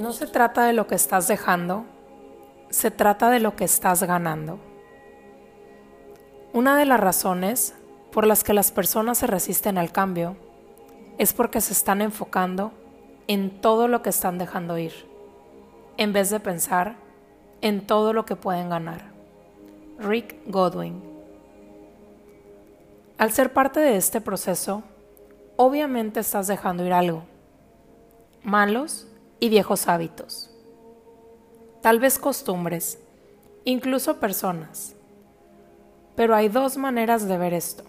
No se trata de lo que estás dejando, se trata de lo que estás ganando. Una de las razones por las que las personas se resisten al cambio es porque se están enfocando en todo lo que están dejando ir, en vez de pensar en todo lo que pueden ganar. Rick Godwin. Al ser parte de este proceso, obviamente estás dejando ir algo, malos y viejos hábitos. Tal vez costumbres, incluso personas. Pero hay dos maneras de ver esto.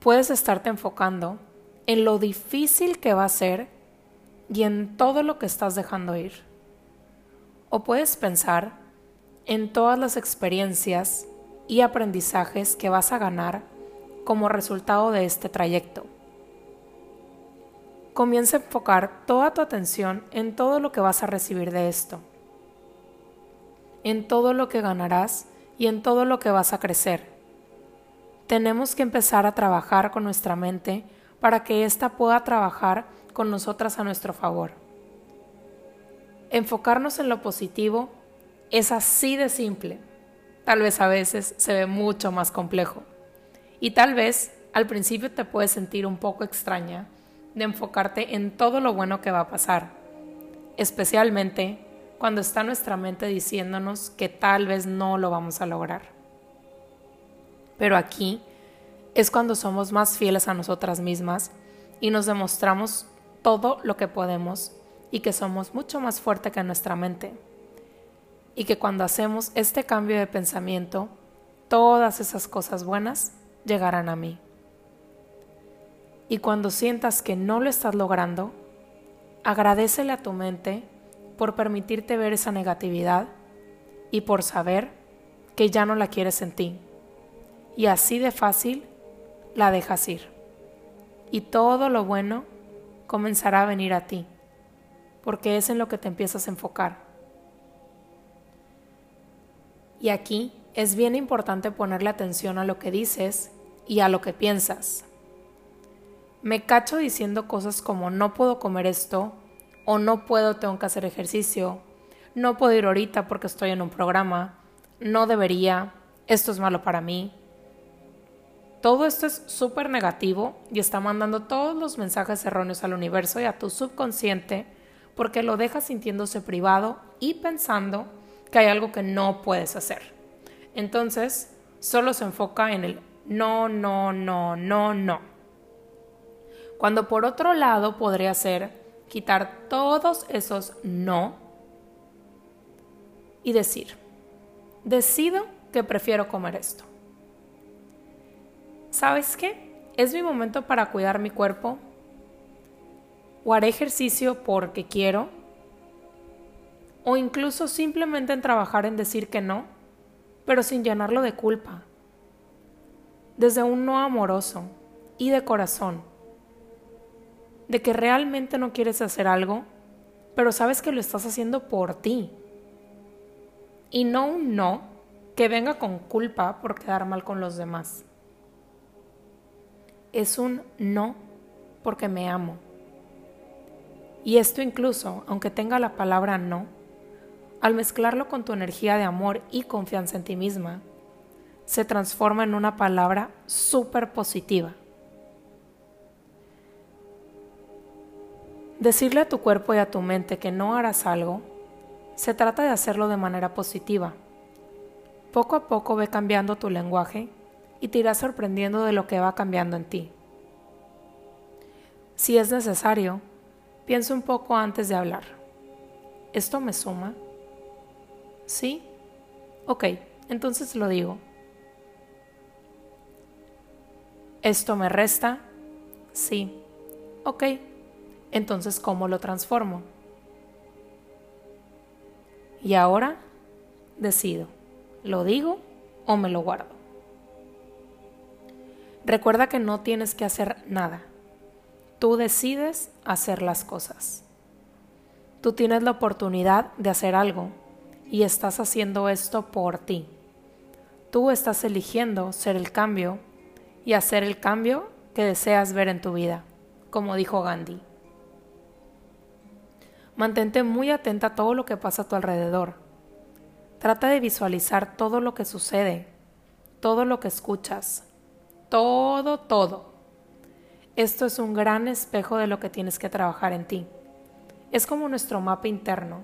Puedes estarte enfocando en lo difícil que va a ser y en todo lo que estás dejando ir. O puedes pensar en todas las experiencias y aprendizajes que vas a ganar como resultado de este trayecto comienza a enfocar toda tu atención en todo lo que vas a recibir de esto, en todo lo que ganarás y en todo lo que vas a crecer. Tenemos que empezar a trabajar con nuestra mente para que ésta pueda trabajar con nosotras a nuestro favor. Enfocarnos en lo positivo es así de simple. Tal vez a veces se ve mucho más complejo. Y tal vez al principio te puedes sentir un poco extraña de enfocarte en todo lo bueno que va a pasar, especialmente cuando está nuestra mente diciéndonos que tal vez no lo vamos a lograr. Pero aquí es cuando somos más fieles a nosotras mismas y nos demostramos todo lo que podemos y que somos mucho más fuerte que nuestra mente. Y que cuando hacemos este cambio de pensamiento, todas esas cosas buenas llegarán a mí. Y cuando sientas que no lo estás logrando, agradecele a tu mente por permitirte ver esa negatividad y por saber que ya no la quieres en ti. Y así de fácil la dejas ir. Y todo lo bueno comenzará a venir a ti, porque es en lo que te empiezas a enfocar. Y aquí es bien importante ponerle atención a lo que dices y a lo que piensas me cacho diciendo cosas como no puedo comer esto, o no puedo, tengo que hacer ejercicio, no puedo ir ahorita porque estoy en un programa, no debería, esto es malo para mí. Todo esto es súper negativo y está mandando todos los mensajes erróneos al universo y a tu subconsciente porque lo dejas sintiéndose privado y pensando que hay algo que no puedes hacer. Entonces, solo se enfoca en el no, no, no, no, no cuando por otro lado podría ser quitar todos esos no y decir, decido que prefiero comer esto. ¿Sabes qué? Es mi momento para cuidar mi cuerpo. O haré ejercicio porque quiero. O incluso simplemente en trabajar en decir que no, pero sin llenarlo de culpa. Desde un no amoroso y de corazón de que realmente no quieres hacer algo, pero sabes que lo estás haciendo por ti. Y no un no que venga con culpa por quedar mal con los demás. Es un no porque me amo. Y esto incluso, aunque tenga la palabra no, al mezclarlo con tu energía de amor y confianza en ti misma, se transforma en una palabra súper positiva Decirle a tu cuerpo y a tu mente que no harás algo, se trata de hacerlo de manera positiva. Poco a poco ve cambiando tu lenguaje y te irás sorprendiendo de lo que va cambiando en ti. Si es necesario, piensa un poco antes de hablar. ¿Esto me suma? ¿Sí? Ok, entonces lo digo. ¿Esto me resta? Sí. Ok, entonces ¿cómo lo transformo? Y ahora decido, ¿lo digo o me lo guardo? Recuerda que no tienes que hacer nada. Tú decides hacer las cosas. Tú tienes la oportunidad de hacer algo y estás haciendo esto por ti. Tú estás eligiendo ser el cambio y hacer el cambio que deseas ver en tu vida, como dijo Gandhi. Mantente muy atenta a todo lo que pasa a tu alrededor. Trata de visualizar todo lo que sucede, todo lo que escuchas, todo, todo. Esto es un gran espejo de lo que tienes que trabajar en ti. Es como nuestro mapa interno.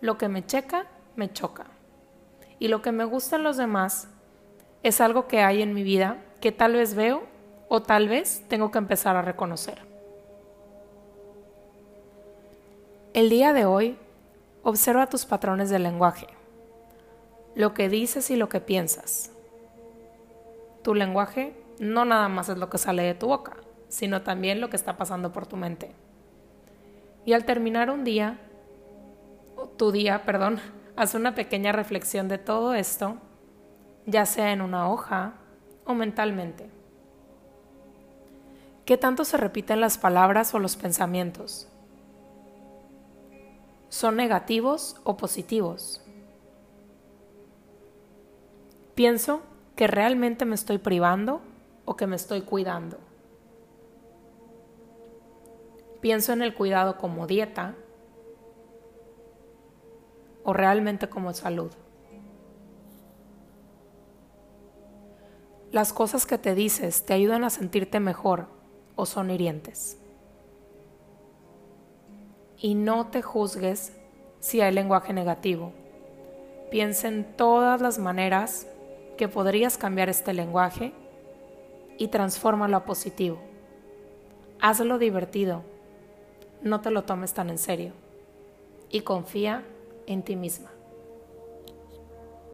Lo que me checa, me choca. Y lo que me gusta en los demás es algo que hay en mi vida que tal vez veo o tal vez tengo que empezar a reconocer. El día de hoy, observa tus patrones de lenguaje, lo que dices y lo que piensas. Tu lenguaje no nada más es lo que sale de tu boca, sino también lo que está pasando por tu mente. Y al terminar un día, tu día, perdón, haz una pequeña reflexión de todo esto, ya sea en una hoja o mentalmente. ¿Qué tanto se repiten las palabras o los pensamientos? ¿Son negativos o positivos? ¿Pienso que realmente me estoy privando o que me estoy cuidando? ¿Pienso en el cuidado como dieta o realmente como salud? ¿Las cosas que te dices te ayudan a sentirte mejor o son hirientes? Y no te juzgues si hay lenguaje negativo. Piensa en todas las maneras que podrías cambiar este lenguaje y transfórmalo a positivo. Hazlo divertido. No te lo tomes tan en serio. Y confía en ti misma.